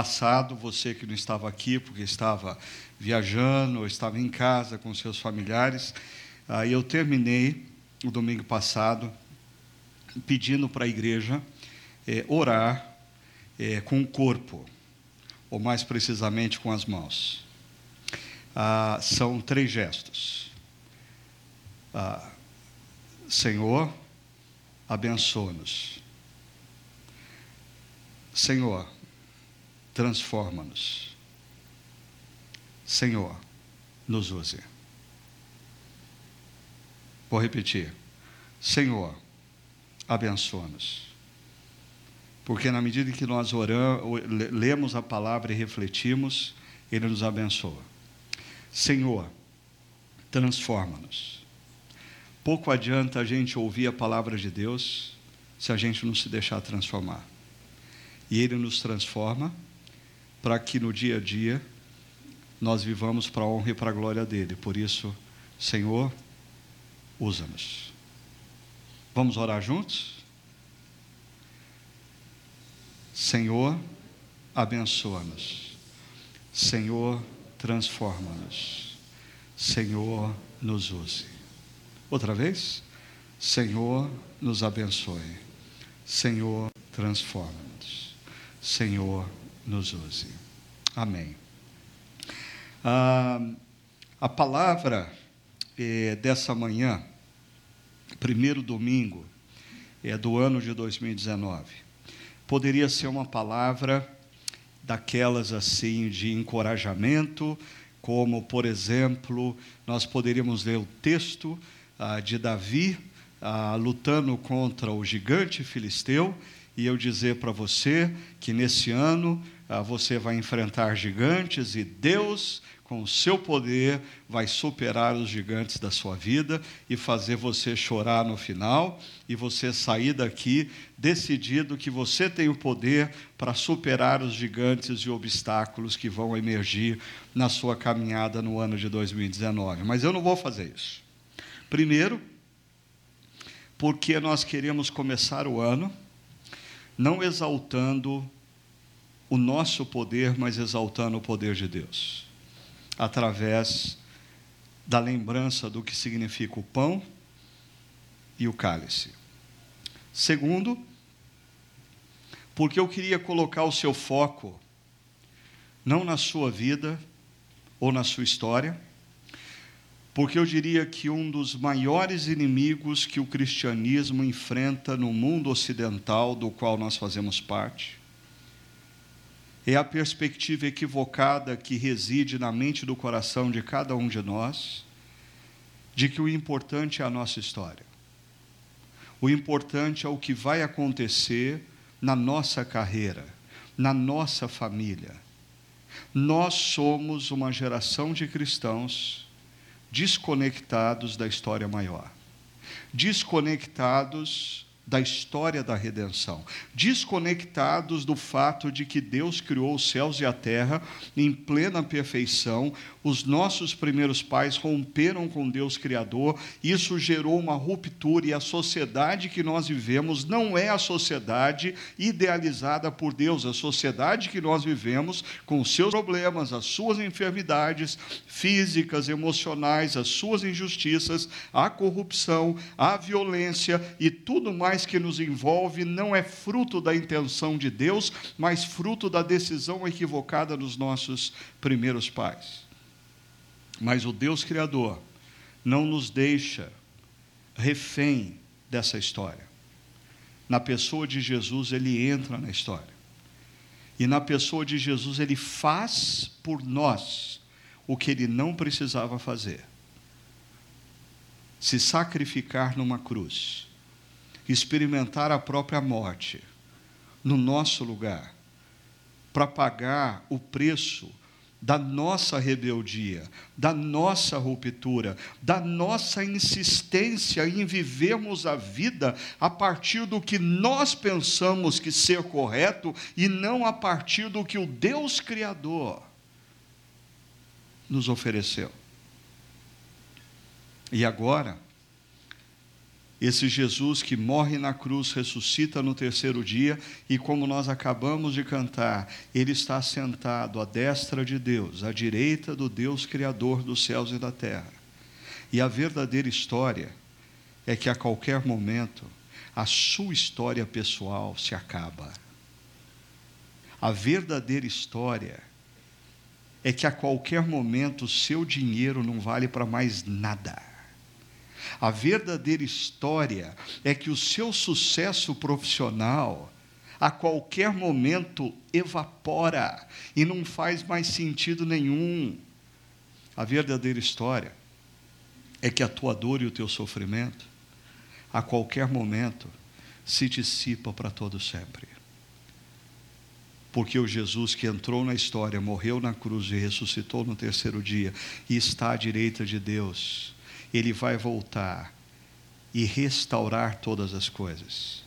passado, você que não estava aqui porque estava viajando ou estava em casa com seus familiares, ah, eu terminei o domingo passado pedindo para a igreja é, orar é, com o corpo, ou mais precisamente com as mãos. Ah, são três gestos. Ah, Senhor, abençoa-nos. Senhor, transforma-nos. Senhor, nos use. Vou repetir. Senhor, abençoa-nos. Porque na medida que nós oramos, lemos a palavra e refletimos, Ele nos abençoa. Senhor, transforma-nos. Pouco adianta a gente ouvir a palavra de Deus se a gente não se deixar transformar. E Ele nos transforma para que no dia a dia nós vivamos para a honra e para a glória dele. Por isso, Senhor, usa-nos. Vamos orar juntos? Senhor, abençoa-nos. Senhor, transforma-nos. Senhor, nos use. Outra vez? Senhor, nos abençoe. Senhor, transforma-nos. Senhor, nos use. Amém. Ah, a palavra eh, dessa manhã, primeiro domingo, é do ano de 2019. Poderia ser uma palavra daquelas assim de encorajamento, como, por exemplo, nós poderíamos ler o texto ah, de Davi ah, lutando contra o gigante filisteu, e eu dizer para você que nesse ano você vai enfrentar gigantes e Deus, com o seu poder, vai superar os gigantes da sua vida e fazer você chorar no final e você sair daqui decidido que você tem o poder para superar os gigantes e obstáculos que vão emergir na sua caminhada no ano de 2019. Mas eu não vou fazer isso. Primeiro, porque nós queremos começar o ano não exaltando o nosso poder, mas exaltando o poder de Deus, através da lembrança do que significa o pão e o cálice. Segundo, porque eu queria colocar o seu foco não na sua vida ou na sua história, porque eu diria que um dos maiores inimigos que o cristianismo enfrenta no mundo ocidental, do qual nós fazemos parte, é a perspectiva equivocada que reside na mente do coração de cada um de nós, de que o importante é a nossa história. O importante é o que vai acontecer na nossa carreira, na nossa família. Nós somos uma geração de cristãos desconectados da história maior, desconectados da história da redenção, desconectados do fato de que Deus criou os céus e a terra em plena perfeição. Os nossos primeiros pais romperam com Deus Criador, isso gerou uma ruptura, e a sociedade que nós vivemos não é a sociedade idealizada por Deus, a sociedade que nós vivemos, com seus problemas, as suas enfermidades físicas, emocionais, as suas injustiças, a corrupção, a violência e tudo mais que nos envolve não é fruto da intenção de Deus, mas fruto da decisão equivocada dos nossos primeiros pais. Mas o Deus Criador não nos deixa refém dessa história. Na pessoa de Jesus, ele entra na história. E na pessoa de Jesus, ele faz por nós o que ele não precisava fazer: se sacrificar numa cruz experimentar a própria morte no nosso lugar, para pagar o preço da nossa rebeldia, da nossa ruptura, da nossa insistência em vivermos a vida a partir do que nós pensamos que ser correto e não a partir do que o Deus Criador nos ofereceu. E agora, esse Jesus que morre na cruz, ressuscita no terceiro dia, e como nós acabamos de cantar, ele está sentado à destra de Deus, à direita do Deus Criador dos céus e da terra. E a verdadeira história é que a qualquer momento a sua história pessoal se acaba. A verdadeira história é que a qualquer momento o seu dinheiro não vale para mais nada. A verdadeira história é que o seu sucesso profissional a qualquer momento evapora e não faz mais sentido nenhum. A verdadeira história é que a tua dor e o teu sofrimento, a qualquer momento, se dissipa para todo sempre. Porque o Jesus que entrou na história, morreu na cruz e ressuscitou no terceiro dia e está à direita de Deus, ele vai voltar e restaurar todas as coisas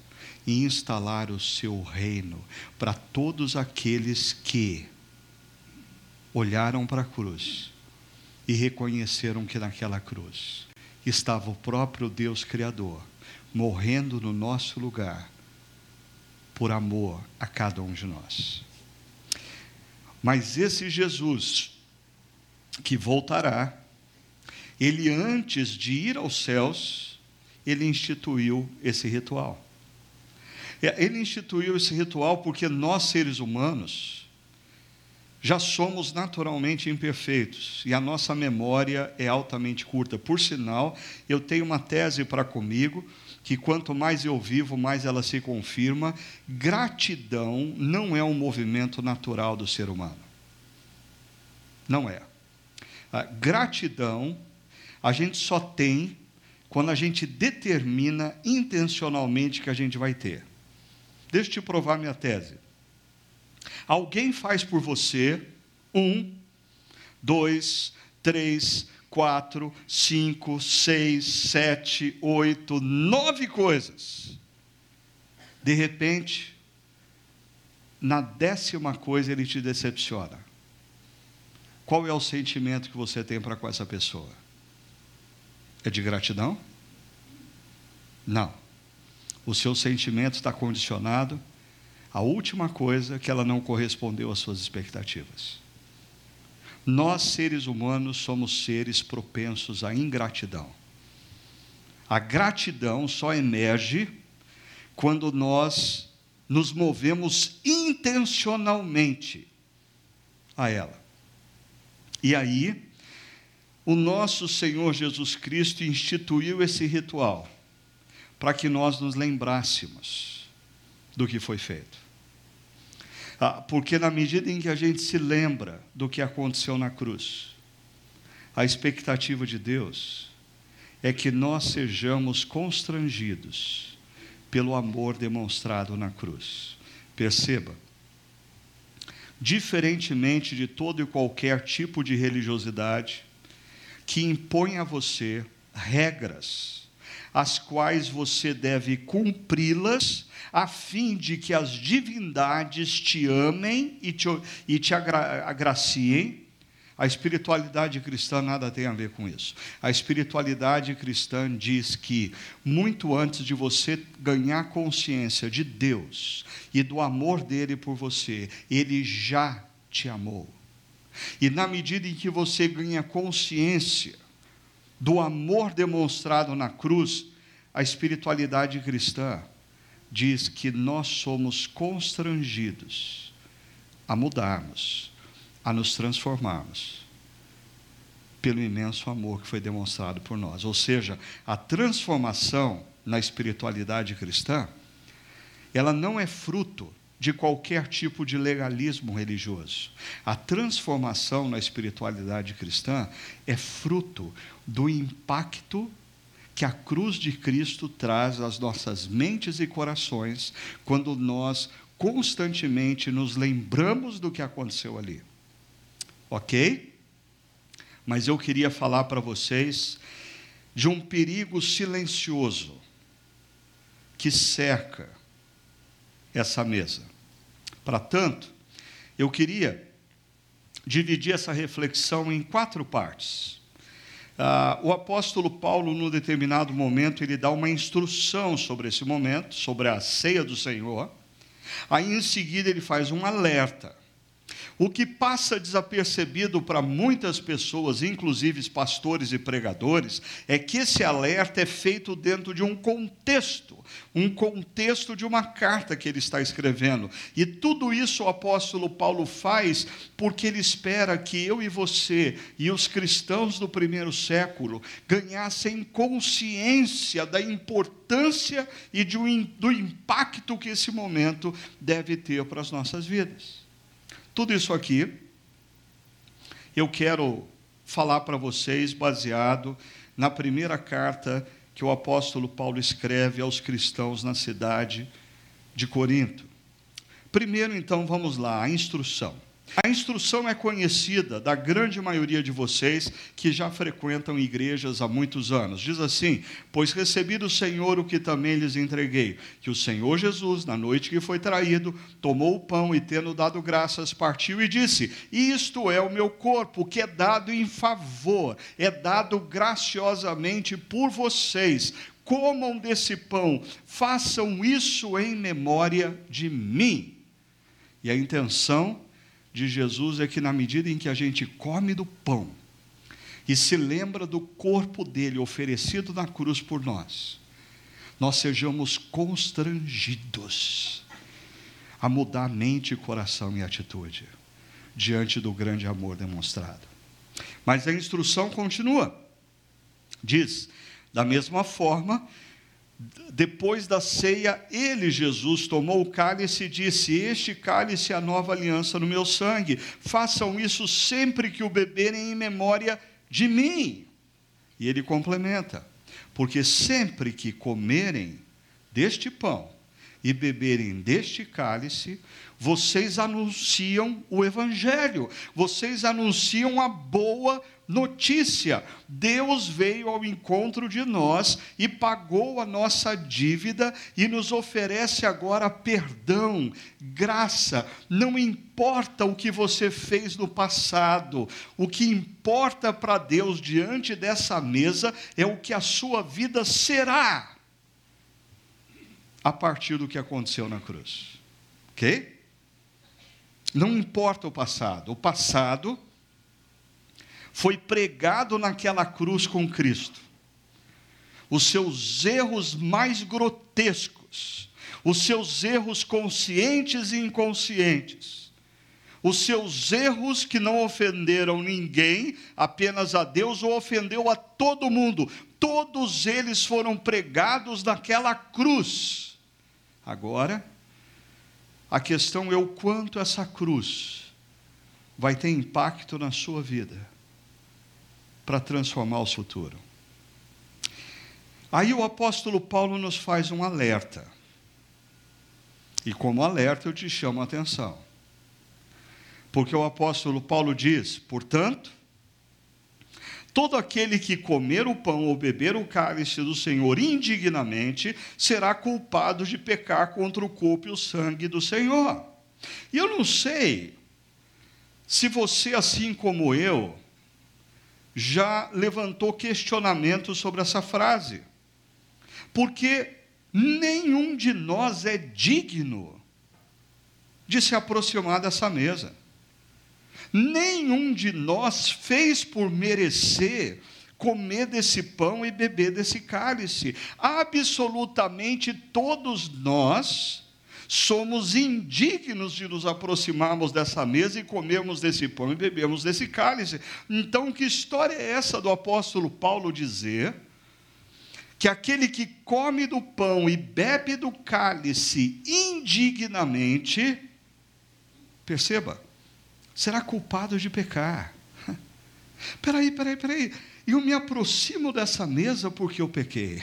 e instalar o seu reino para todos aqueles que olharam para a cruz e reconheceram que naquela cruz estava o próprio Deus Criador, morrendo no nosso lugar, por amor a cada um de nós. Mas esse Jesus, que voltará, ele antes de ir aos céus, ele instituiu esse ritual. É, ele instituiu esse ritual porque nós, seres humanos, já somos naturalmente imperfeitos e a nossa memória é altamente curta. Por sinal, eu tenho uma tese para comigo que quanto mais eu vivo, mais ela se confirma. Gratidão não é um movimento natural do ser humano. Não é. A gratidão a gente só tem quando a gente determina intencionalmente que a gente vai ter. Deixa eu te provar minha tese. Alguém faz por você um, dois, três, quatro, cinco, seis, sete, oito, nove coisas. De repente, na décima coisa ele te decepciona. Qual é o sentimento que você tem para com essa pessoa? É de gratidão? Não. O seu sentimento está condicionado à última coisa que ela não correspondeu às suas expectativas. Nós, seres humanos, somos seres propensos à ingratidão. A gratidão só emerge quando nós nos movemos intencionalmente a ela. E aí, o nosso Senhor Jesus Cristo instituiu esse ritual para que nós nos lembrássemos do que foi feito. Ah, porque, na medida em que a gente se lembra do que aconteceu na cruz, a expectativa de Deus é que nós sejamos constrangidos pelo amor demonstrado na cruz. Perceba, diferentemente de todo e qualquer tipo de religiosidade, que impõe a você regras, as quais você deve cumpri-las, a fim de que as divindades te amem e te, e te agra, agraciem. A espiritualidade cristã nada tem a ver com isso. A espiritualidade cristã diz que, muito antes de você ganhar consciência de Deus e do amor dele por você, ele já te amou. E na medida em que você ganha consciência do amor demonstrado na cruz, a espiritualidade cristã diz que nós somos constrangidos a mudarmos, a nos transformarmos pelo imenso amor que foi demonstrado por nós. Ou seja, a transformação na espiritualidade cristã, ela não é fruto de qualquer tipo de legalismo religioso. A transformação na espiritualidade cristã é fruto do impacto que a cruz de Cristo traz às nossas mentes e corações quando nós constantemente nos lembramos do que aconteceu ali. Ok? Mas eu queria falar para vocês de um perigo silencioso que cerca essa mesa. Para tanto, eu queria dividir essa reflexão em quatro partes. ah, o apóstolo Paulo, num determinado momento, ele dá uma instrução sobre esse momento, sobre a ceia do Senhor. Aí, em seguida, ele faz um alerta. O que passa desapercebido para muitas pessoas, inclusive pastores e pregadores, é que esse alerta é feito dentro de um contexto, um contexto de uma carta que ele está escrevendo. E tudo isso o apóstolo Paulo faz porque ele espera que eu e você e os cristãos do primeiro século ganhassem consciência da importância e do impacto que esse momento deve ter para as nossas vidas. Tudo isso aqui eu quero falar para vocês baseado na primeira carta que o apóstolo Paulo escreve aos cristãos na cidade de Corinto. Primeiro, então, vamos lá, a instrução. A instrução é conhecida da grande maioria de vocês que já frequentam igrejas há muitos anos. Diz assim: Pois recebi do Senhor o que também lhes entreguei, que o Senhor Jesus, na noite que foi traído, tomou o pão e, tendo dado graças, partiu e disse: Isto é o meu corpo, que é dado em favor, é dado graciosamente por vocês. Comam desse pão, façam isso em memória de mim. E a intenção de Jesus é que, na medida em que a gente come do pão e se lembra do corpo dele oferecido na cruz por nós, nós sejamos constrangidos a mudar mente, coração e atitude diante do grande amor demonstrado. Mas a instrução continua. Diz: da mesma forma, depois da ceia, ele, Jesus, tomou o cálice e disse: Este cálice é a nova aliança no meu sangue. Façam isso sempre que o beberem em memória de mim. E ele complementa: Porque sempre que comerem deste pão e beberem deste cálice, vocês anunciam o Evangelho, vocês anunciam a boa notícia. Deus veio ao encontro de nós e pagou a nossa dívida e nos oferece agora perdão, graça. Não importa o que você fez no passado, o que importa para Deus diante dessa mesa é o que a sua vida será a partir do que aconteceu na cruz. Ok? Não importa o passado, o passado foi pregado naquela cruz com Cristo. Os seus erros mais grotescos, os seus erros conscientes e inconscientes, os seus erros que não ofenderam ninguém, apenas a Deus, ou ofendeu a todo mundo, todos eles foram pregados naquela cruz. Agora, a questão é o quanto essa cruz vai ter impacto na sua vida para transformar o futuro. Aí o apóstolo Paulo nos faz um alerta. E como alerta eu te chamo a atenção. Porque o apóstolo Paulo diz: portanto, todo aquele que comer o pão ou beber o cálice do Senhor indignamente será culpado de pecar contra o corpo e o sangue do Senhor. E eu não sei se você, assim como eu, já levantou questionamentos sobre essa frase. Porque nenhum de nós é digno de se aproximar dessa mesa. Nenhum de nós fez por merecer comer desse pão e beber desse cálice. Absolutamente todos nós somos indignos de nos aproximarmos dessa mesa e comermos desse pão e bebermos desse cálice. Então, que história é essa do apóstolo Paulo dizer que aquele que come do pão e bebe do cálice indignamente, perceba, será culpado de pecar. Peraí, peraí, peraí. Eu me aproximo dessa mesa porque eu pequei.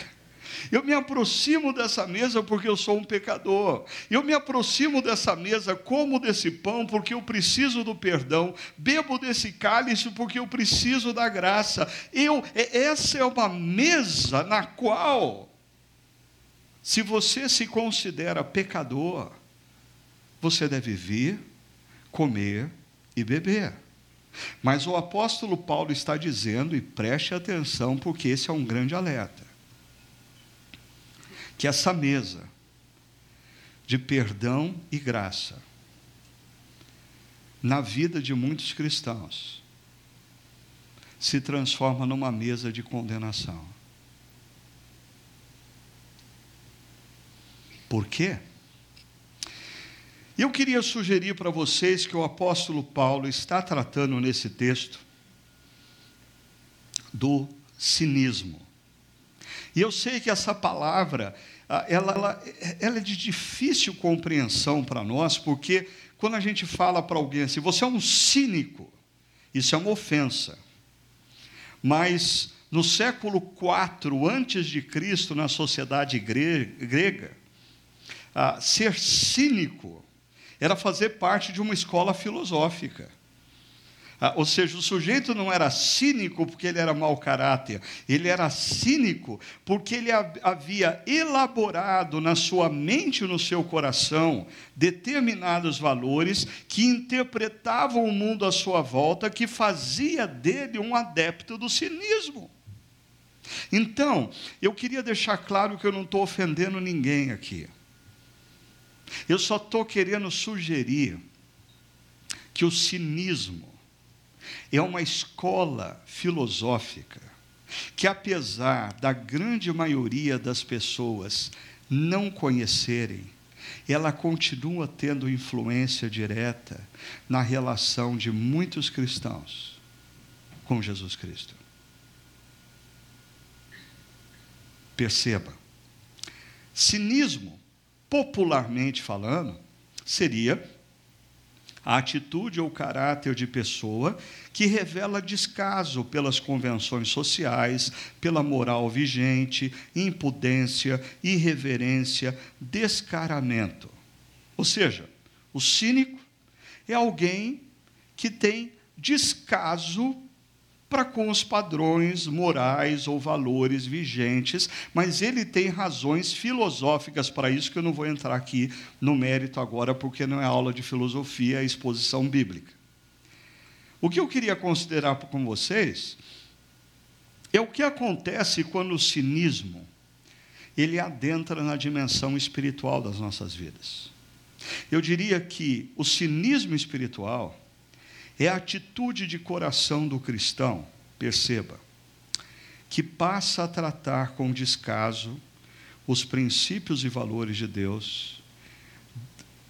Eu me aproximo dessa mesa porque eu sou um pecador. Eu me aproximo dessa mesa, como desse pão, porque eu preciso do perdão. Bebo desse cálice porque eu preciso da graça. Eu, é, essa é uma mesa na qual, se você se considera pecador, você deve vir, comer e beber. Mas o apóstolo Paulo está dizendo, e preste atenção, porque esse é um grande alerta, que essa mesa de perdão e graça na vida de muitos cristãos se transforma numa mesa de condenação. Por quê? Eu queria sugerir para vocês que o apóstolo Paulo está tratando nesse texto do cinismo. E eu sei que essa palavra, ela, ela, ela é de difícil compreensão para nós, porque quando a gente fala para alguém assim, você é um cínico, isso é uma ofensa. Mas no século IV antes de Cristo, na sociedade grega, ser cínico era fazer parte de uma escola filosófica. Ah, ou seja, o sujeito não era cínico porque ele era mau caráter, ele era cínico porque ele havia elaborado na sua mente e no seu coração determinados valores que interpretavam o mundo à sua volta, que fazia dele um adepto do cinismo. Então, eu queria deixar claro que eu não estou ofendendo ninguém aqui. Eu só estou querendo sugerir que o cinismo é uma escola filosófica que, apesar da grande maioria das pessoas não conhecerem, ela continua tendo influência direta na relação de muitos cristãos com Jesus Cristo. Perceba, cinismo popularmente falando, seria a atitude ou caráter de pessoa que revela descaso pelas convenções sociais, pela moral vigente, impudência, irreverência, descaramento. Ou seja, o cínico é alguém que tem descaso para com os padrões morais ou valores vigentes, mas ele tem razões filosóficas para isso, que eu não vou entrar aqui no mérito agora, porque não é aula de filosofia, é exposição bíblica. O que eu queria considerar com vocês é o que acontece quando o cinismo ele adentra na dimensão espiritual das nossas vidas. Eu diria que o cinismo espiritual é a atitude de coração do cristão, perceba, que passa a tratar com descaso os princípios e valores de Deus.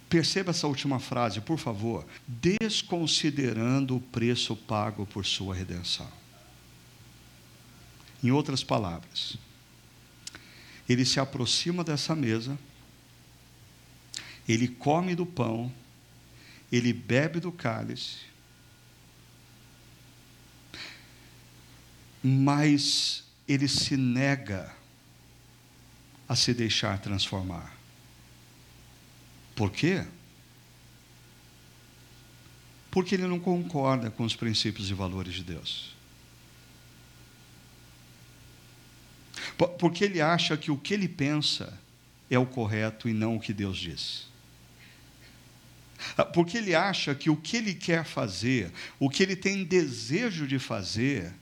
Perceba essa última frase, por favor. Desconsiderando o preço pago por sua redenção. Em outras palavras, ele se aproxima dessa mesa, ele come do pão, ele bebe do cálice, mas ele se nega a se deixar transformar. Por quê? Porque ele não concorda com os princípios e valores de Deus. Porque ele acha que o que ele pensa é o correto e não o que Deus diz. Porque ele acha que o que ele quer fazer, o que ele tem desejo de fazer,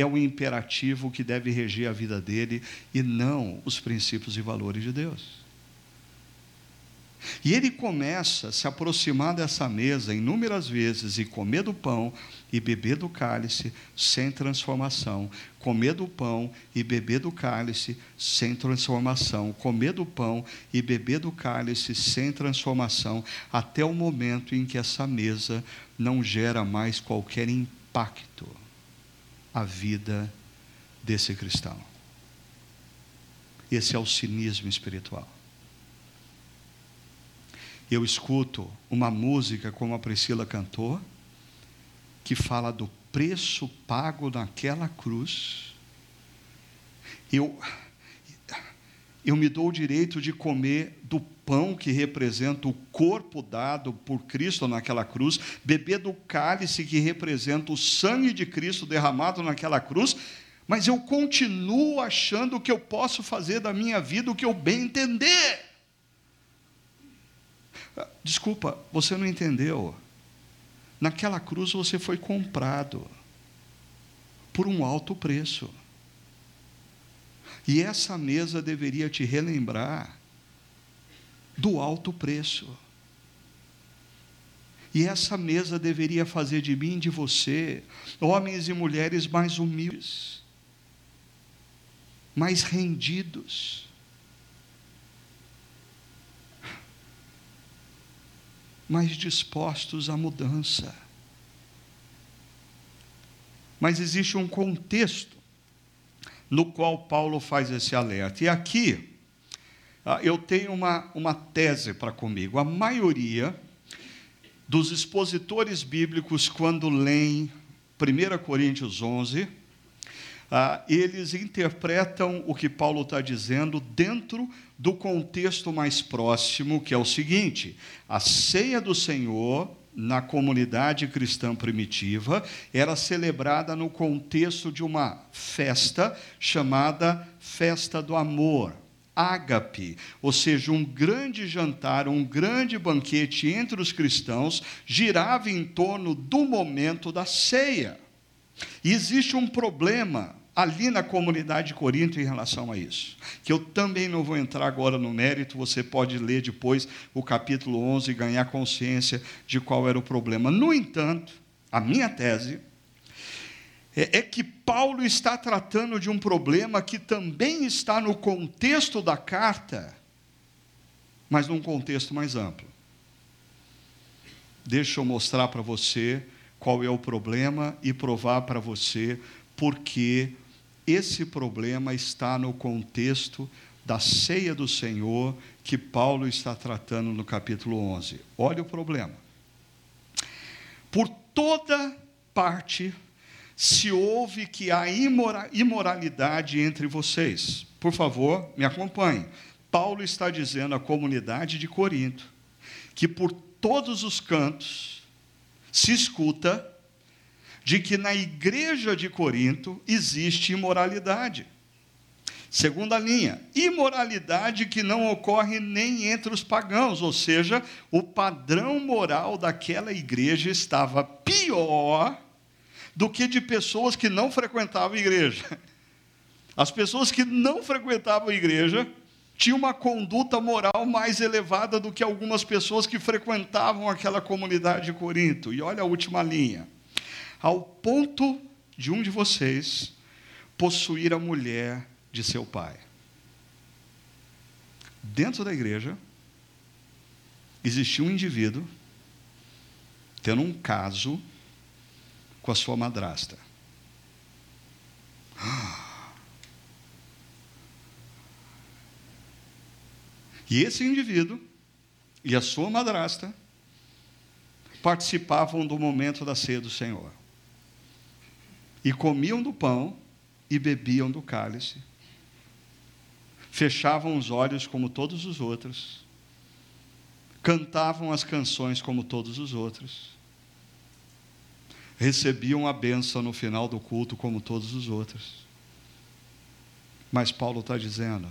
é o imperativo que deve reger a vida dele e não os princípios e valores de Deus. E ele começa a se aproximar dessa mesa inúmeras vezes e comer do pão e beber do cálice sem transformação, comer do pão e beber do cálice sem transformação, comer do pão e beber do cálice sem transformação, até o momento em que essa mesa não gera mais qualquer impacto a vida desse cristão. Esse é o cinismo espiritual. Eu escuto uma música como a Priscila cantou, que fala do preço pago naquela cruz. Eu, eu me dou o direito de comer do pão que representa o corpo dado por Cristo naquela cruz, beber do cálice que representa o sangue de Cristo derramado naquela cruz, mas eu continuo achando que eu posso fazer da minha vida o que eu bem entender. Desculpa, você não entendeu. Naquela cruz você foi comprado por um alto preço. E essa mesa deveria te relembrar do alto preço. E essa mesa deveria fazer de mim e de você homens e mulheres mais humildes, mais rendidos. Mais dispostos à mudança. Mas existe um contexto no qual Paulo faz esse alerta. E aqui, ah, eu tenho uma, uma tese para comigo. A maioria dos expositores bíblicos, quando leem 1 Coríntios 11, ah, eles interpretam o que Paulo está dizendo dentro do contexto mais próximo, que é o seguinte: a ceia do Senhor na comunidade cristã primitiva era celebrada no contexto de uma festa chamada Festa do Amor ágape, ou seja, um grande jantar, um grande banquete entre os cristãos, girava em torno do momento da ceia. E existe um problema ali na comunidade de Corinto em relação a isso, que eu também não vou entrar agora no mérito, você pode ler depois o capítulo 11 e ganhar consciência de qual era o problema. No entanto, a minha tese é, é que Paulo está tratando de um problema que também está no contexto da carta, mas num contexto mais amplo. Deixa eu mostrar para você qual é o problema e provar para você porque esse problema está no contexto da ceia do Senhor que Paulo está tratando no capítulo 11. Olha o problema. Por toda parte se ouve que há imoralidade entre vocês. Por favor, me acompanhe. Paulo está dizendo à comunidade de Corinto que por todos os cantos se escuta de que na igreja de Corinto existe imoralidade. Segunda linha, imoralidade que não ocorre nem entre os pagãos, ou seja, o padrão moral daquela igreja estava pior do que de pessoas que não frequentavam a igreja. As pessoas que não frequentavam a igreja tinham uma conduta moral mais elevada do que algumas pessoas que frequentavam aquela comunidade de Corinto. E olha a última linha. Ao ponto de um de vocês possuir a mulher de seu pai. Dentro da igreja, existia um indivíduo tendo um caso com a sua madrasta. E esse indivíduo e a sua madrasta participavam do momento da ceia do Senhor. E comiam do pão e bebiam do cálice. Fechavam os olhos como todos os outros. Cantavam as canções como todos os outros recebiam a benção no final do culto, como todos os outros. Mas Paulo está dizendo: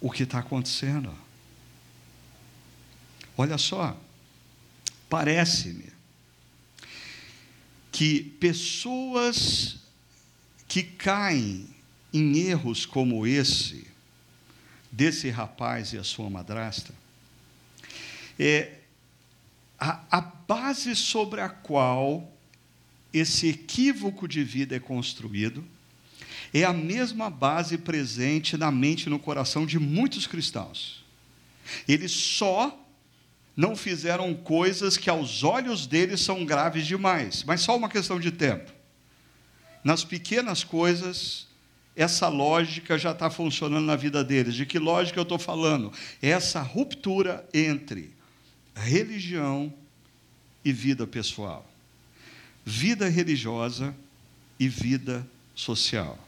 o que está acontecendo? Olha só, parece-me que pessoas que caem em erros como esse, desse rapaz e a sua madrasta, é, a, a base sobre a qual esse equívoco de vida é construído é a mesma base presente na mente e no coração de muitos cristãos. Eles só não fizeram coisas que aos olhos deles são graves demais, mas só uma questão de tempo. Nas pequenas coisas, essa lógica já está funcionando na vida deles. De que lógica eu estou falando? É essa ruptura entre religião e vida pessoal, vida religiosa e vida social.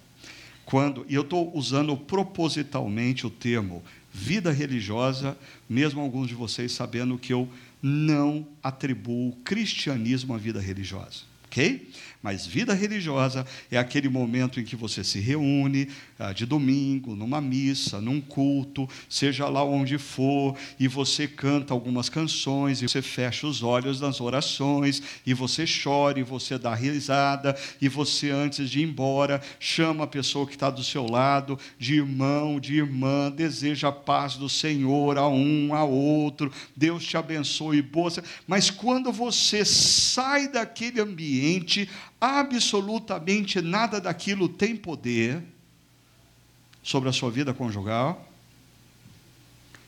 Quando, e eu estou usando propositalmente o termo vida religiosa, mesmo alguns de vocês sabendo que eu não atribuo cristianismo à vida religiosa. Mas vida religiosa é aquele momento em que você se reúne ah, de domingo, numa missa, num culto, seja lá onde for, e você canta algumas canções, e você fecha os olhos nas orações, e você chora, e você dá risada, e você, antes de ir embora, chama a pessoa que está do seu lado, de irmão, de irmã, deseja a paz do Senhor a um, a outro, Deus te abençoe, boa. Mas quando você sai daquele ambiente, absolutamente nada daquilo tem poder sobre a sua vida conjugal,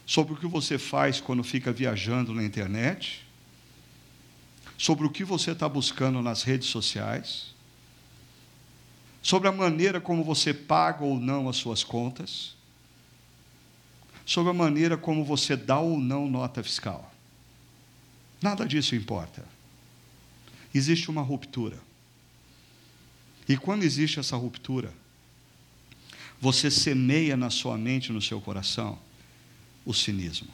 sobre o que você faz quando fica viajando na internet, sobre o que você está buscando nas redes sociais, sobre a maneira como você paga ou não as suas contas, sobre a maneira como você dá ou não nota fiscal. Nada disso importa. Existe uma ruptura. E quando existe essa ruptura, você semeia na sua mente, no seu coração, o cinismo.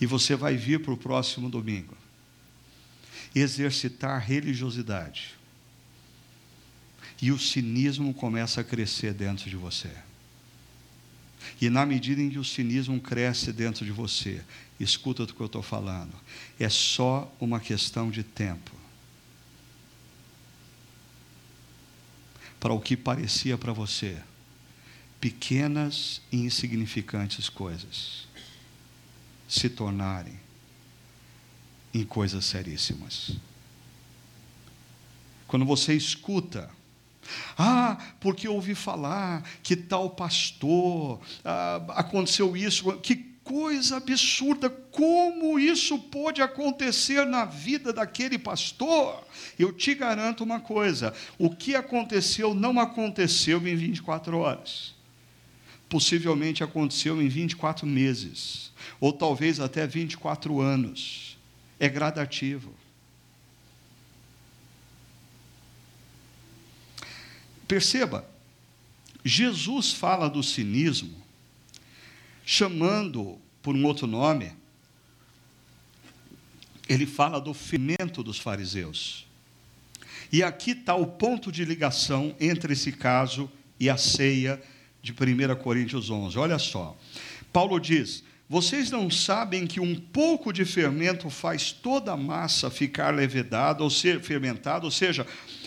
E você vai vir para o próximo domingo exercitar religiosidade. E o cinismo começa a crescer dentro de você. E na medida em que o cinismo cresce dentro de você, escuta o que eu estou falando, é só uma questão de tempo. Para o que parecia para você pequenas e insignificantes coisas se tornarem em coisas seríssimas. Quando você escuta ah, porque ouvi falar que tal pastor, ah, aconteceu isso. Que coisa absurda! Como isso pode acontecer na vida daquele pastor? Eu te garanto uma coisa: o que aconteceu não aconteceu em 24 horas. Possivelmente aconteceu em 24 meses, ou talvez até 24 anos. É gradativo. Perceba, Jesus fala do cinismo, chamando por um outro nome, ele fala do fermento dos fariseus. E aqui está o ponto de ligação entre esse caso e a ceia de 1 Coríntios 11. Olha só, Paulo diz: Vocês não sabem que um pouco de fermento faz toda a massa ficar levedada ou ser fermentada, ou seja,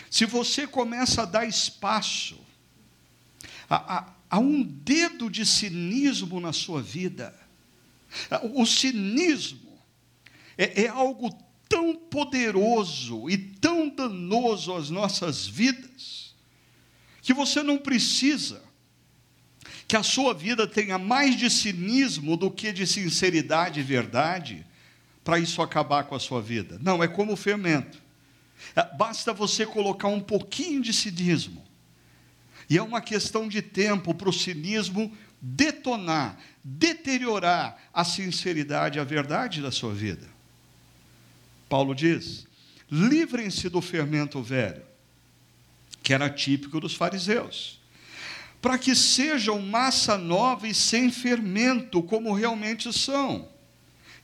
se você começa a dar espaço a, a, a um dedo de cinismo na sua vida, o cinismo é, é algo tão poderoso e tão danoso às nossas vidas, que você não precisa que a sua vida tenha mais de cinismo do que de sinceridade e verdade para isso acabar com a sua vida. Não, é como o fermento. É, basta você colocar um pouquinho de cinismo. E é uma questão de tempo para o cinismo detonar, deteriorar a sinceridade, a verdade da sua vida. Paulo diz: livrem-se do fermento velho, que era típico dos fariseus, para que sejam massa nova e sem fermento, como realmente são.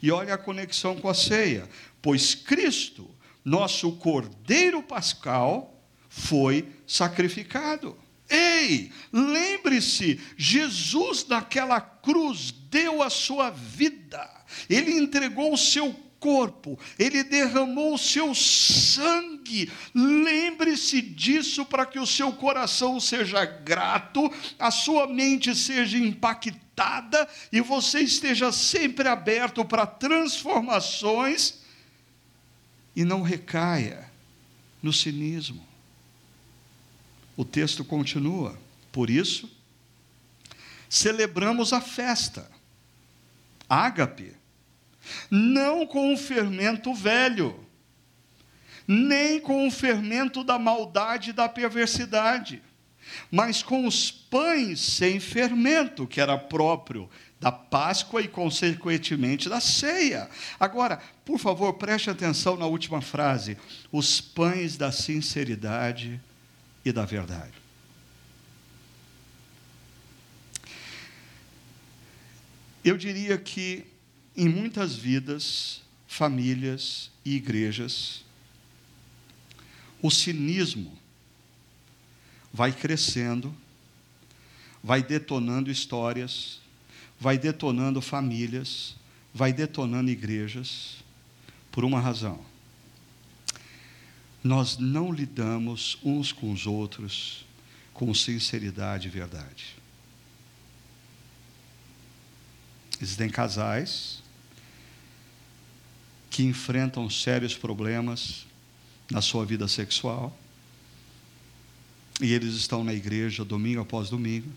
E olha a conexão com a ceia, pois Cristo nosso cordeiro pascal foi sacrificado. Ei, lembre-se, Jesus naquela cruz deu a sua vida, ele entregou o seu corpo, ele derramou o seu sangue. Lembre-se disso para que o seu coração seja grato, a sua mente seja impactada e você esteja sempre aberto para transformações e não recaia no cinismo. O texto continua. Por isso, celebramos a festa, ágape, não com o fermento velho, nem com o fermento da maldade e da perversidade, mas com os pães sem fermento, que era próprio da Páscoa e, consequentemente, da ceia. Agora, por favor, preste atenção na última frase: os pães da sinceridade e da verdade. Eu diria que em muitas vidas famílias e igrejas, o cinismo vai crescendo, vai detonando histórias, vai detonando famílias, vai detonando igrejas, por uma razão. Nós não lidamos uns com os outros com sinceridade e verdade. Existem casais que enfrentam sérios problemas na sua vida sexual, e eles estão na igreja domingo após domingo,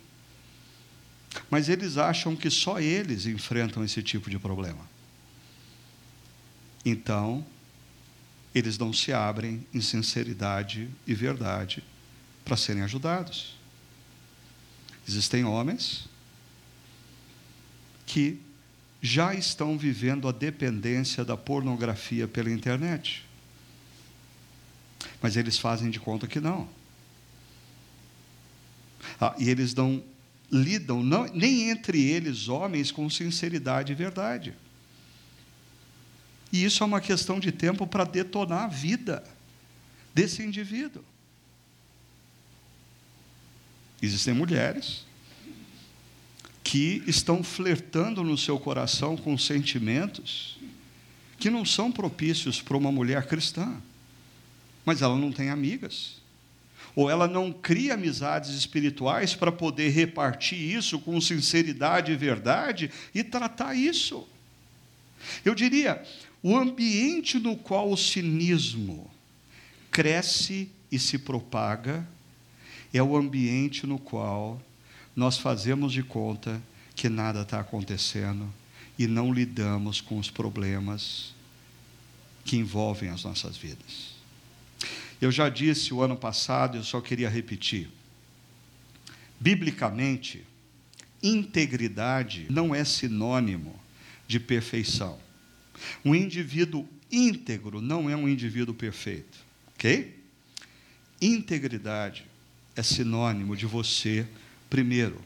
mas eles acham que só eles enfrentam esse tipo de problema. Então, eles não se abrem em sinceridade e verdade para serem ajudados. Existem homens que já estão vivendo a dependência da pornografia pela internet. Mas eles fazem de conta que não. Ah, e eles não lidam, não, nem entre eles, homens, com sinceridade e verdade. E isso é uma questão de tempo para detonar a vida desse indivíduo. Existem mulheres que estão flertando no seu coração com sentimentos que não são propícios para uma mulher cristã, mas ela não tem amigas ou ela não cria amizades espirituais para poder repartir isso com sinceridade e verdade e tratar isso. Eu diria, o ambiente no qual o cinismo cresce e se propaga é o ambiente no qual nós fazemos de conta que nada está acontecendo e não lidamos com os problemas que envolvem as nossas vidas. Eu já disse o ano passado, eu só queria repetir. Biblicamente, integridade não é sinônimo de perfeição. Um indivíduo íntegro não é um indivíduo perfeito, ok? Integridade é sinônimo de você, primeiro,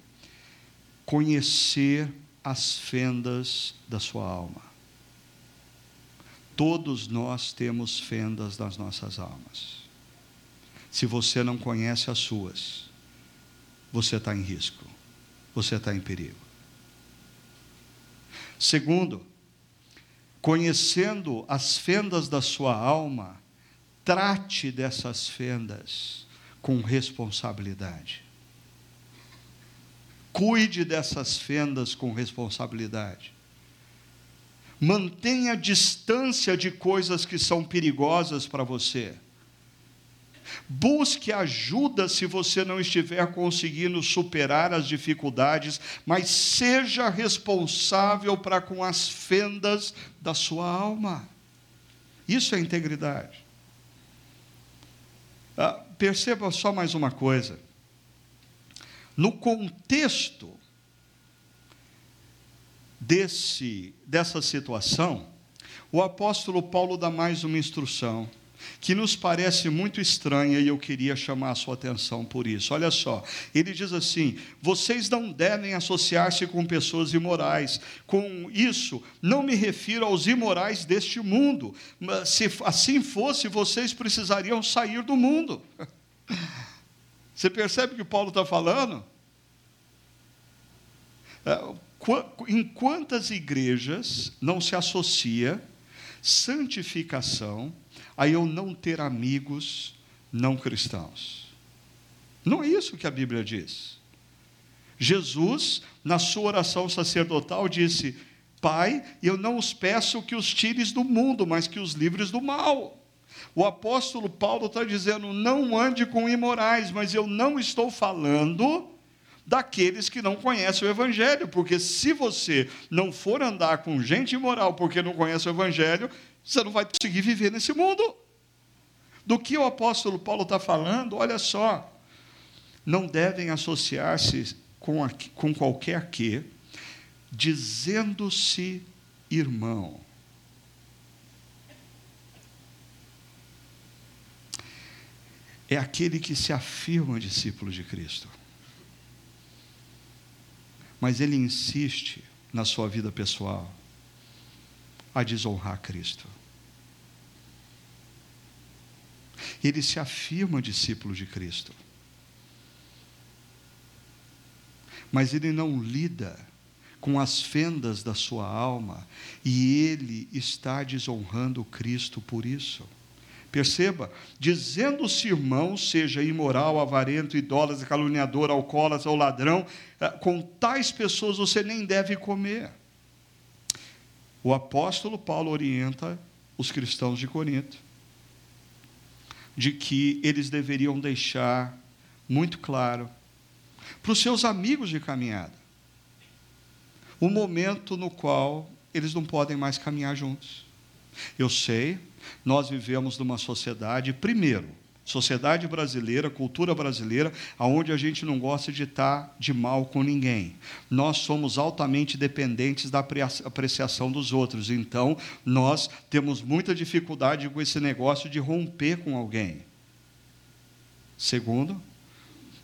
conhecer as fendas da sua alma. Todos nós temos fendas nas nossas almas. Se você não conhece as suas, você está em risco, você está em perigo. Segundo, conhecendo as fendas da sua alma, trate dessas fendas com responsabilidade. Cuide dessas fendas com responsabilidade. Mantenha distância de coisas que são perigosas para você. Busque ajuda se você não estiver conseguindo superar as dificuldades, mas seja responsável para com as fendas da sua alma. Isso é integridade. Ah, perceba só mais uma coisa. No contexto desse, dessa situação, o apóstolo Paulo dá mais uma instrução que nos parece muito estranha e eu queria chamar a sua atenção por isso. Olha só, ele diz assim: vocês não devem associar-se com pessoas imorais. Com isso, não me refiro aos imorais deste mundo. Se assim fosse, vocês precisariam sair do mundo. Você percebe o que Paulo está falando? É, em quantas igrejas não se associa santificação a eu não ter amigos não cristãos. Não é isso que a Bíblia diz. Jesus, na sua oração sacerdotal, disse: Pai, eu não os peço que os tires do mundo, mas que os livres do mal. O apóstolo Paulo está dizendo: não ande com imorais, mas eu não estou falando daqueles que não conhecem o Evangelho, porque se você não for andar com gente imoral porque não conhece o Evangelho, você não vai conseguir viver nesse mundo. Do que o apóstolo Paulo está falando, olha só, não devem associar-se com, com qualquer que, dizendo-se irmão. É aquele que se afirma discípulo de Cristo. Mas ele insiste na sua vida pessoal. A desonrar Cristo. Ele se afirma discípulo de Cristo. Mas ele não lida com as fendas da sua alma e ele está desonrando Cristo por isso. Perceba, dizendo-se irmão, seja imoral, avarento, idólatra, caluniador, alcoólatra ou ladrão, eh, com tais pessoas você nem deve comer. O apóstolo Paulo orienta os cristãos de Corinto de que eles deveriam deixar muito claro para os seus amigos de caminhada o momento no qual eles não podem mais caminhar juntos. Eu sei, nós vivemos numa sociedade, primeiro, sociedade brasileira, cultura brasileira, aonde a gente não gosta de estar de mal com ninguém. Nós somos altamente dependentes da apreciação dos outros. Então, nós temos muita dificuldade com esse negócio de romper com alguém. Segundo,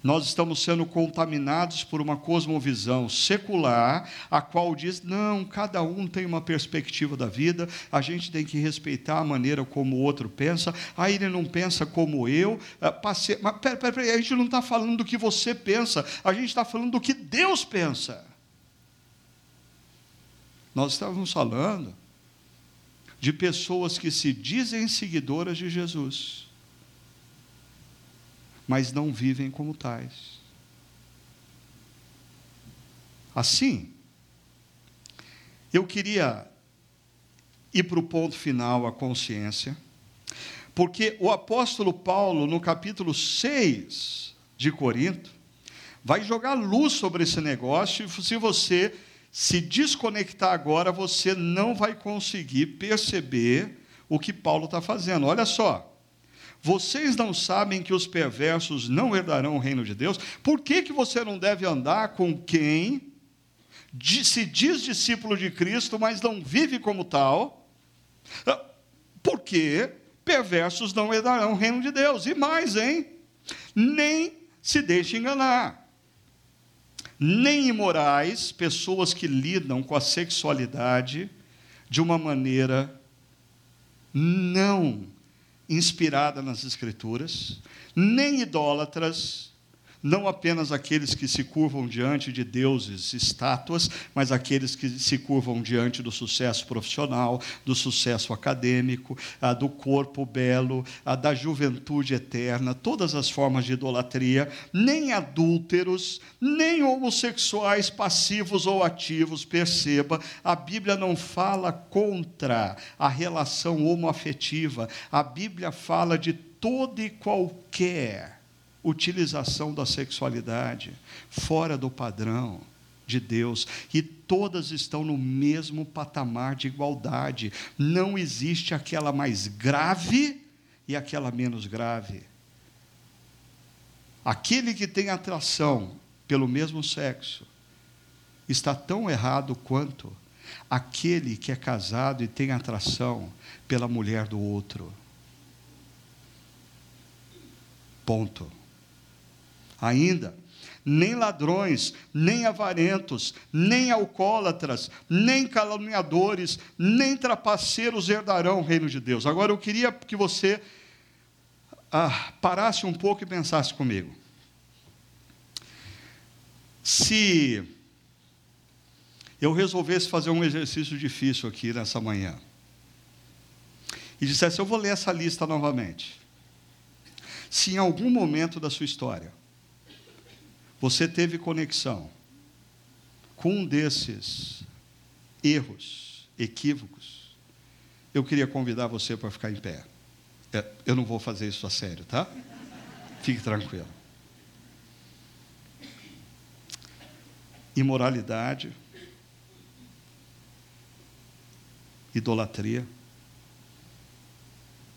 nós estamos sendo contaminados por uma cosmovisão secular, a qual diz: não, cada um tem uma perspectiva da vida, a gente tem que respeitar a maneira como o outro pensa, aí ele não pensa como eu. Ah, passei, mas pera, pera, pera, a gente não está falando do que você pensa, a gente está falando do que Deus pensa. Nós estávamos falando de pessoas que se dizem seguidoras de Jesus mas não vivem como tais. Assim, eu queria ir para o ponto final, a consciência, porque o apóstolo Paulo, no capítulo 6 de Corinto, vai jogar luz sobre esse negócio, e se você se desconectar agora, você não vai conseguir perceber o que Paulo está fazendo. Olha só. Vocês não sabem que os perversos não herdarão o reino de Deus? Por que, que você não deve andar com quem se diz discípulo de Cristo, mas não vive como tal? Ah, porque perversos não herdarão o reino de Deus. E mais, hein? Nem se deixe enganar. Nem imorais, pessoas que lidam com a sexualidade de uma maneira não inspirada nas Escrituras, nem idólatras, não apenas aqueles que se curvam diante de deuses, estátuas, mas aqueles que se curvam diante do sucesso profissional, do sucesso acadêmico, do corpo belo, da juventude eterna, todas as formas de idolatria, nem adúlteros, nem homossexuais passivos ou ativos. Perceba, a Bíblia não fala contra a relação homoafetiva, a Bíblia fala de toda e qualquer utilização da sexualidade fora do padrão de Deus, e todas estão no mesmo patamar de igualdade. Não existe aquela mais grave e aquela menos grave. Aquele que tem atração pelo mesmo sexo está tão errado quanto aquele que é casado e tem atração pela mulher do outro. Ponto. Ainda, nem ladrões, nem avarentos, nem alcoólatras, nem caluniadores, nem trapaceiros herdarão o reino de Deus. Agora eu queria que você ah, parasse um pouco e pensasse comigo. Se eu resolvesse fazer um exercício difícil aqui nessa manhã, e dissesse, eu vou ler essa lista novamente. Se em algum momento da sua história você teve conexão com um desses erros, equívocos, eu queria convidar você para ficar em pé. É, eu não vou fazer isso a sério, tá? Fique tranquilo. Imoralidade, idolatria,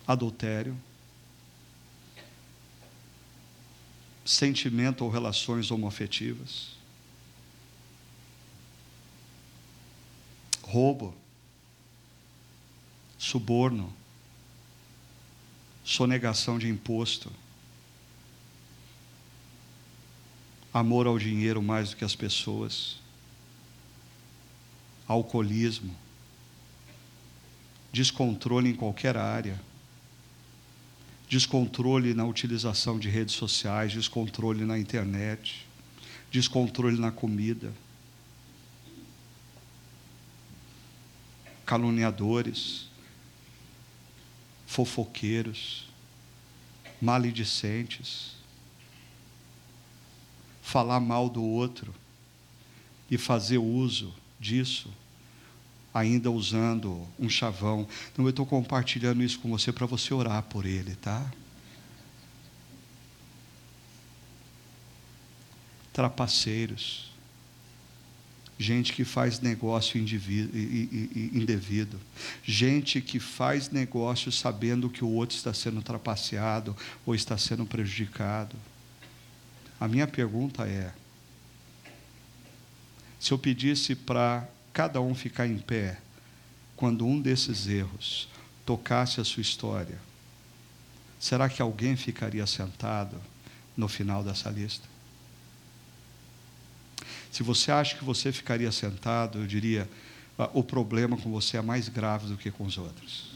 adultério, sentimento ou relações homoafetivas. Roubo, suborno, sonegação de imposto, amor ao dinheiro mais do que as pessoas, alcoolismo, descontrole em qualquer área, descontrole na utilização de redes sociais, descontrole na internet, descontrole na comida, caluniadores, fofoqueiros, maledicentes, falar mal do outro e fazer uso disso, ainda usando um chavão. Então eu estou compartilhando isso com você para você orar por ele, tá? Trapaceiros, gente que faz negócio indevido, gente que faz negócio sabendo que o outro está sendo trapaceado ou está sendo prejudicado. A minha pergunta é: se eu pedisse para cada um ficar em pé quando um desses erros tocasse a sua história, será que alguém ficaria sentado no final dessa lista? Se você acha que você ficaria sentado, eu diria: ah, o problema com você é mais grave do que com os outros.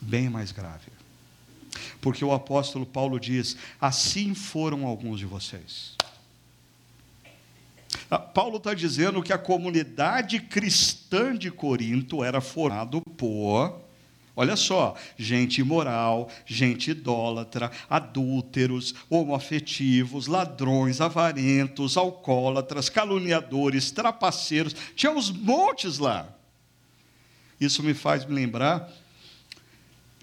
Bem mais grave. Porque o apóstolo Paulo diz: assim foram alguns de vocês. Ah, Paulo está dizendo que a comunidade cristã de Corinto era formada por, olha só, gente imoral, gente idólatra, adúlteros, homoafetivos, ladrões, avarentos, alcoólatras, caluniadores, trapaceiros, tinha uns montes lá. Isso me faz me lembrar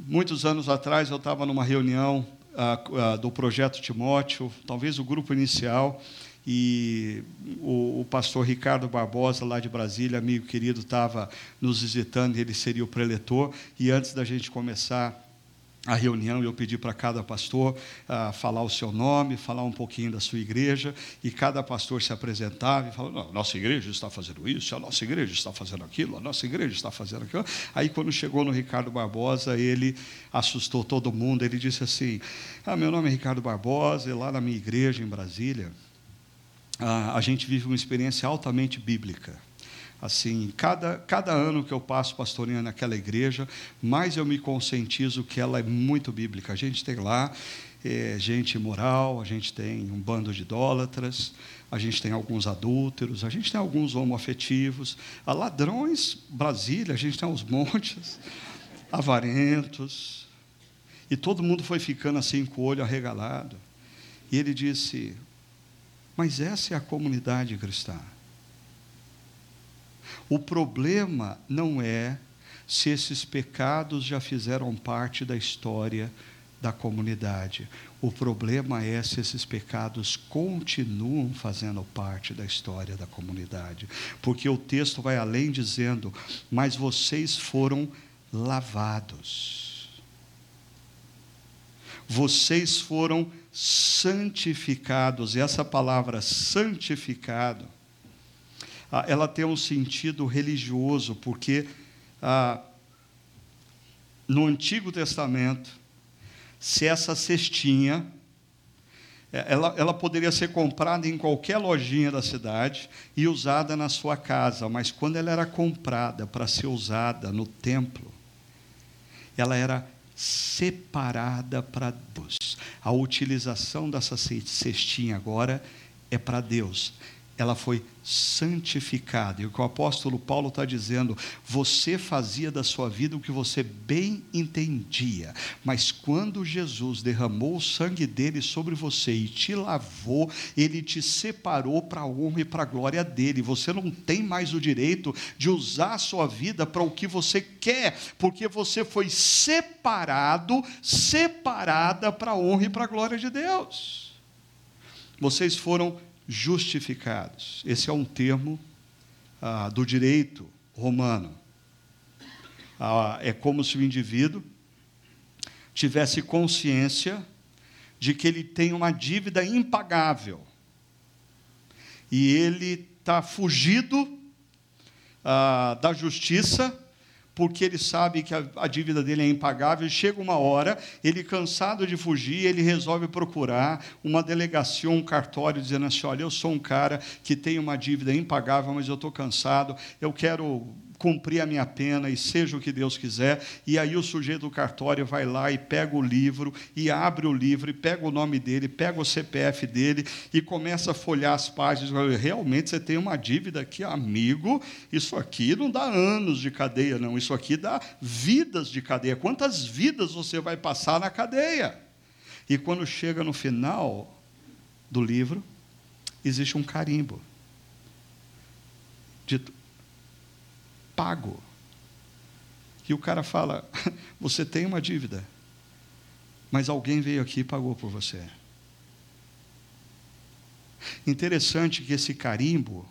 Muitos anos atrás eu estava numa reunião do projeto Timóteo, talvez o grupo inicial, e o, o, pastor Ricardo Barbosa, lá de Brasília, amigo querido, estava nos visitando, ele seria o preletor, e antes da gente começar a reunião, eu pedi para cada pastor uh, falar o seu nome, falar um pouquinho da sua igreja, e cada pastor se apresentava e falava: não, nossa igreja está fazendo isso, a nossa igreja está fazendo aquilo, a nossa igreja está fazendo aquilo. Aí, quando chegou no Ricardo Barbosa, ele assustou todo mundo, ele disse assim: ah, meu nome é Ricardo Barbosa, e lá na minha igreja em Brasília, uh, a gente vive uma experiência altamente bíblica assim, cada, cada ano que eu passo pastoreando naquela igreja, mais eu me conscientizo que ela é muito bíblica. A gente tem lá é, gente imoral, a gente tem um bando de idólatras, a gente tem alguns adúlteros, a gente tem alguns homoafetivos, a ladrões, Brasília, a gente tem uns montes, avarentos, e todo mundo foi ficando assim com o olho arregalado. E ele disse: Mas essa é a comunidade cristã. O problema não é se esses pecados já fizeram parte da história da comunidade. O problema é se esses pecados continuam fazendo parte da história da comunidade. Porque o texto vai além dizendo: Mas vocês foram lavados. Vocês foram santificados. E essa palavra santificado ah, ela tem um sentido religioso, porque ah, no Antigo Testamento, se essa cestinha, é, ela, ela poderia ser comprada em qualquer lojinha da cidade e usada na sua casa, mas quando ela era comprada para ser usada no templo, ela era separada para Deus. A utilização dessa cestinha agora é para Deus ela foi santificada. E o que o apóstolo Paulo está dizendo, você fazia da sua vida o que você bem entendia, mas quando Jesus derramou o sangue dele sobre você e te lavou, ele te separou para a honra e para a glória dele. Você não tem mais o direito de usar a sua vida para o que você quer, porque você foi separado, separada para a honra e para a glória de Deus. Vocês foram justificados. Esse é um termo ah, do direito romano. Ah, é como se o indivíduo tivesse consciência de que ele tem uma dívida impagável e ele está fugido ah, da justiça porque ele sabe que a, a, dívida dele é impagável. Chega uma hora, ele cansado de fugir, ele resolve procurar uma delegacia, um cartório, dizendo assim: Olha, eu sou um cara que tem uma dívida impagável, mas eu estou cansado, eu quero cumprir a minha pena e seja o que Deus quiser. E aí o sujeito do cartório vai lá e pega o livro, e abre o livro, e pega o nome dele, pega o CPF dele, e começa a folhar as páginas. Realmente você tem uma dívida aqui, amigo. Isso aqui não dá anos de cadeia, não. Isso aqui dá vidas de cadeia. Quantas vidas você vai passar na cadeia? E quando chega no final do livro, existe um carimbo. Pago. E o cara fala: Você tem uma dívida, mas alguém veio aqui e pagou por você. Interessante que esse carimbo,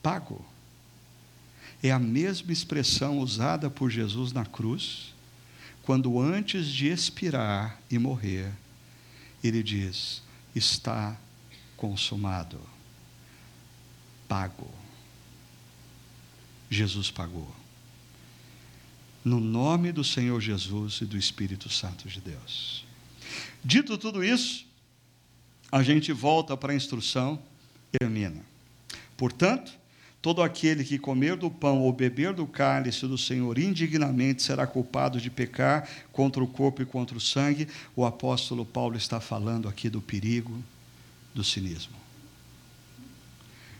pago, é a mesma expressão usada por Jesus na cruz, quando antes de expirar e morrer, ele diz: Está consumado, pago. Jesus pagou. No nome do Senhor Jesus e do Espírito Santo de Deus. Dito tudo isso, a gente volta para a instrução e termina. Portanto, todo aquele que comer do pão ou beber do cálice do Senhor indignamente será culpado de pecar contra o corpo e contra o sangue. O apóstolo Paulo está falando aqui do perigo do cinismo.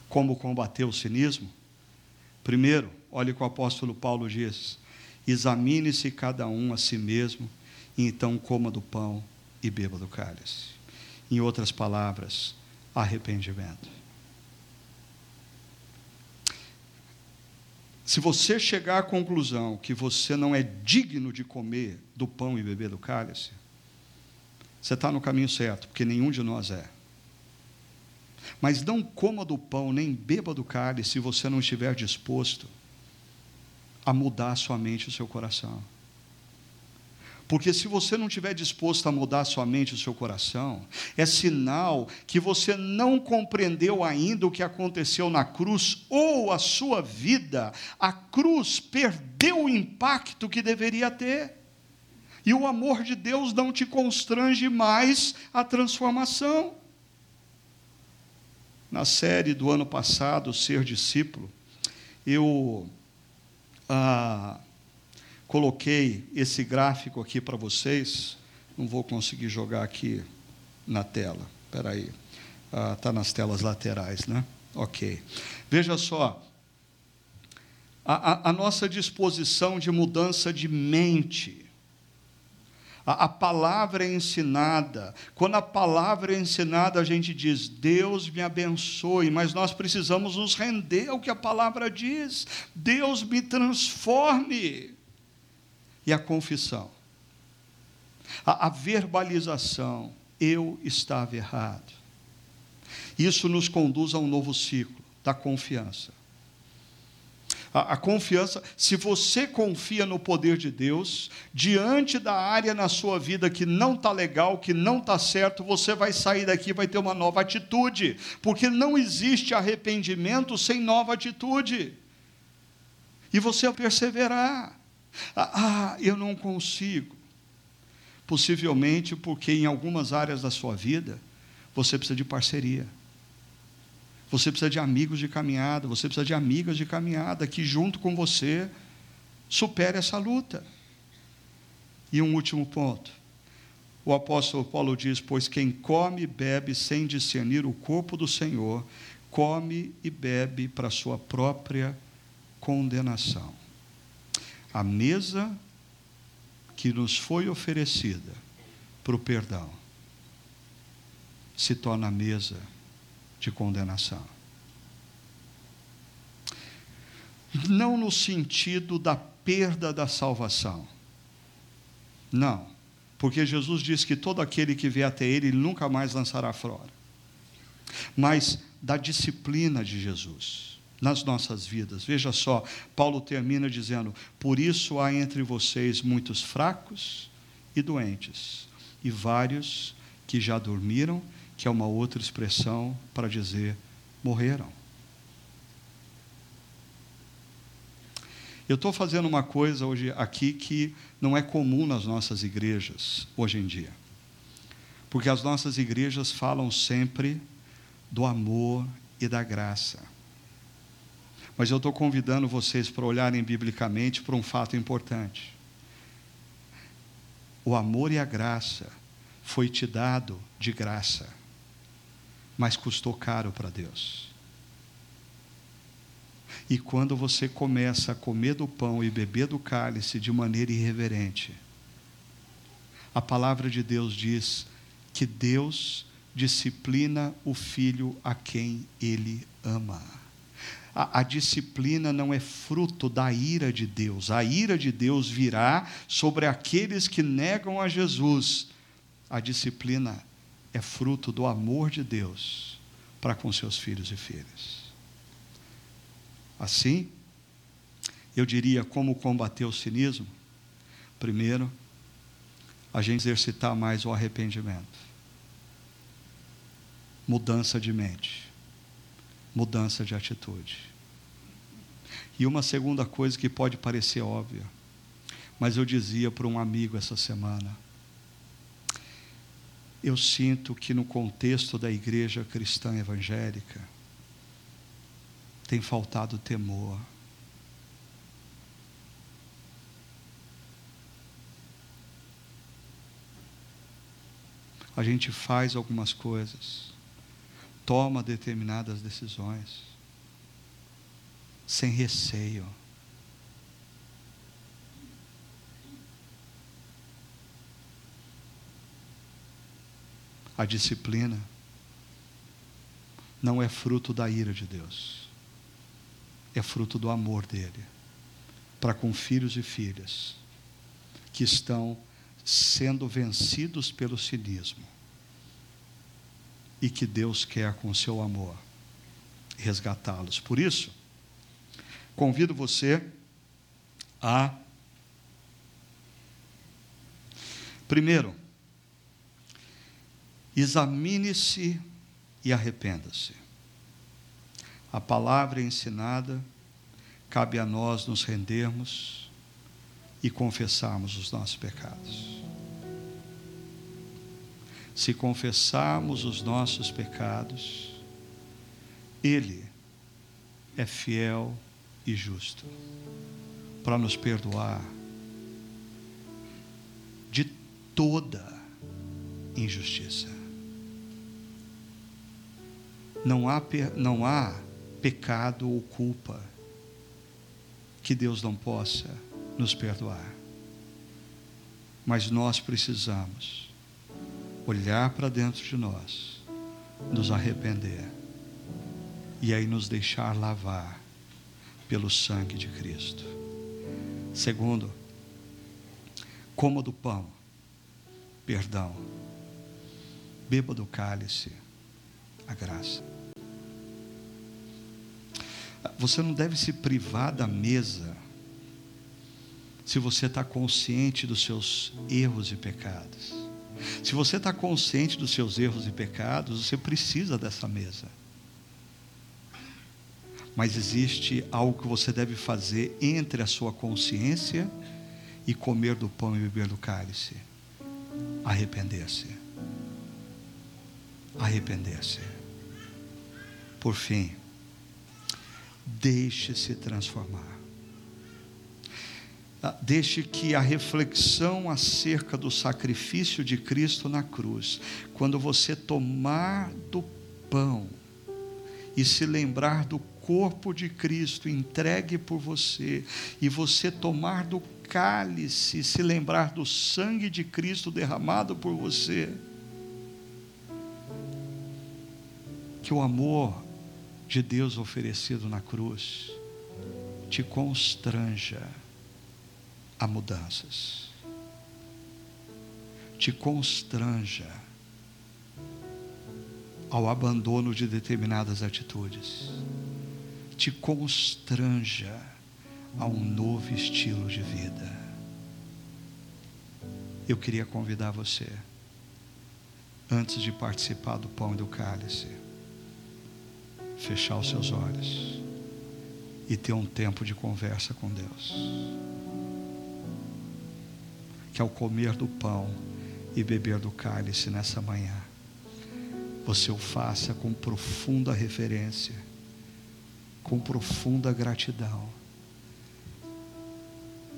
Como combater o cinismo? Primeiro, olhe o que o apóstolo Paulo diz: examine-se cada um a si mesmo, e então coma do pão e beba do cálice. Em outras palavras, arrependimento. Se você chegar à conclusão que você não é digno de comer do pão e beber do cálice, você está no caminho certo, porque nenhum de nós é. Mas não coma do pão, nem beba do cálice, se você não estiver disposto a mudar sua mente e o seu coração. Porque se você não estiver disposto a mudar sua mente e o seu coração, é sinal que você não compreendeu ainda o que aconteceu na cruz, ou a sua vida, a cruz perdeu o impacto que deveria ter. E o amor de Deus não te constrange mais a transformação na série do ano passado, Ser Discípulo, eu ah, coloquei esse gráfico aqui para vocês. Não vou conseguir jogar aqui na tela. Espera aí. Está ah, nas telas laterais, né? Ok. Veja só. A, a, a nossa disposição de mudança de mente a, a palavra é ensinada. Quando a palavra é ensinada, a gente diz: Deus me abençoe, mas nós precisamos nos render ao que a palavra diz. Deus me transforme. E a confissão, a, a verbalização: eu estava errado. Isso nos conduz a um novo ciclo da confiança a, a confiança, se você confia no poder de Deus, diante da área na sua vida que não está legal, que não está certo, você vai sair daqui e vai ter uma nova atitude, porque não existe arrependimento sem nova atitude. E você perseverar. Ah, ah, eu não consigo. Possivelmente porque em algumas áreas da sua vida você precisa de parceria. Você precisa de amigos de caminhada, você precisa de amigas de caminhada que, junto com você, supere essa luta. E um último ponto. O apóstolo Paulo diz: Pois quem come e bebe sem discernir o corpo do Senhor, come e bebe para sua própria condenação. A mesa que nos foi oferecida para o perdão se torna a mesa de condenação. Não no sentido da perda da salvação. Não. Porque Jesus diz que todo aquele que vier até Ele, nunca mais lançará fora. Mas da disciplina de Jesus nas nossas vidas. Veja só, Paulo termina dizendo: Por isso há entre vocês muitos fracos e doentes, e vários que já dormiram que é uma outra expressão para dizer morreram. Eu estou fazendo uma coisa hoje aqui que não é comum nas nossas igrejas hoje em dia. Porque as nossas igrejas falam sempre do amor e da graça. Mas eu estou convidando vocês para olharem biblicamente para um fato importante. O amor e a graça foi te dado de graça, mas custou caro para Deus. E quando você começa a comer do pão e beber do cálice de maneira irreverente, a palavra de Deus diz que Deus disciplina o filho a quem ele ama. A, a, disciplina não é fruto da ira de Deus. A ira de Deus virá sobre aqueles que negam a Jesus. A disciplina é fruto do amor de Deus para com seus filhos e filhas. Assim, eu diria como combater o cinismo? Primeiro, a gente exercitar mais o arrependimento. Mudança de mente, mudança de atitude. E uma segunda coisa que pode parecer óbvia, mas eu dizia para um amigo essa semana: eu sinto que no contexto da igreja cristã evangélica, tem faltado temor. A gente faz algumas coisas, toma determinadas decisões, sem receio. A disciplina não é fruto da ira de Deus é fruto do amor dele para com filhos e filhas que estão sendo vencidos pelo cinismo e que Deus quer com seu amor resgatá-los. Por isso, convido você a primeiro examine-se e arrependa-se a palavra é ensinada, cabe a nós nos rendermos e confessarmos os nossos pecados. Se confessarmos os nossos pecados, Ele é fiel e justo para nos perdoar de toda injustiça. Não há, não há pecado ou culpa que Deus não possa nos perdoar. Mas nós precisamos olhar para dentro de nós, nos arrepender e aí nos deixar lavar pelo sangue de Cristo. Segundo, coma do pão, perdão, beba do cálice, a graça. Você não deve se privar da mesa se você está consciente dos seus erros e pecados. Se você está consciente dos seus erros e pecados, você precisa dessa mesa. Mas existe algo que você deve fazer entre a sua consciência e comer do pão e beber do cálice: arrepender-se. Arrepender-se. Por fim, Deixe-se transformar. Ah, deixe que a reflexão acerca do sacrifício de Cristo na cruz, quando você tomar do pão e se lembrar do corpo de Cristo entregue por você, e você tomar do cálice, se lembrar do sangue de Cristo derramado por você, que o amor de Deus oferecido na cruz te constranja a mudanças, te constranja ao abandono de determinadas atitudes, te constranja a um novo estilo de vida. Eu queria convidar você, antes de participar do pão e do cálice, fechar os seus olhos e ter um tempo de conversa com Deus. Que ao comer do pão e beber do cálice nessa manhã, você o faça com profunda referência com profunda gratidão.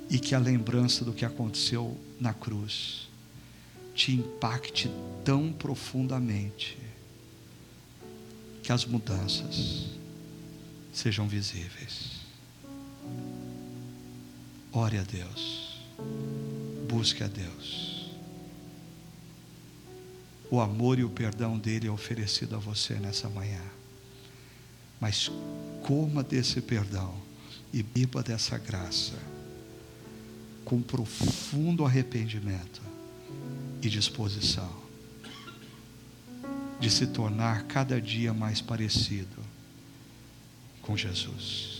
E que a lembrança do que aconteceu na cruz te impacte tão profundamente que as mudanças sejam visíveis. Ore a Deus, busque a Deus. O amor e o perdão dele é oferecido a você nessa manhã. Mas coma desse perdão e beba dessa graça com profundo arrependimento e disposição de se tornar cada dia mais parecido com Jesus.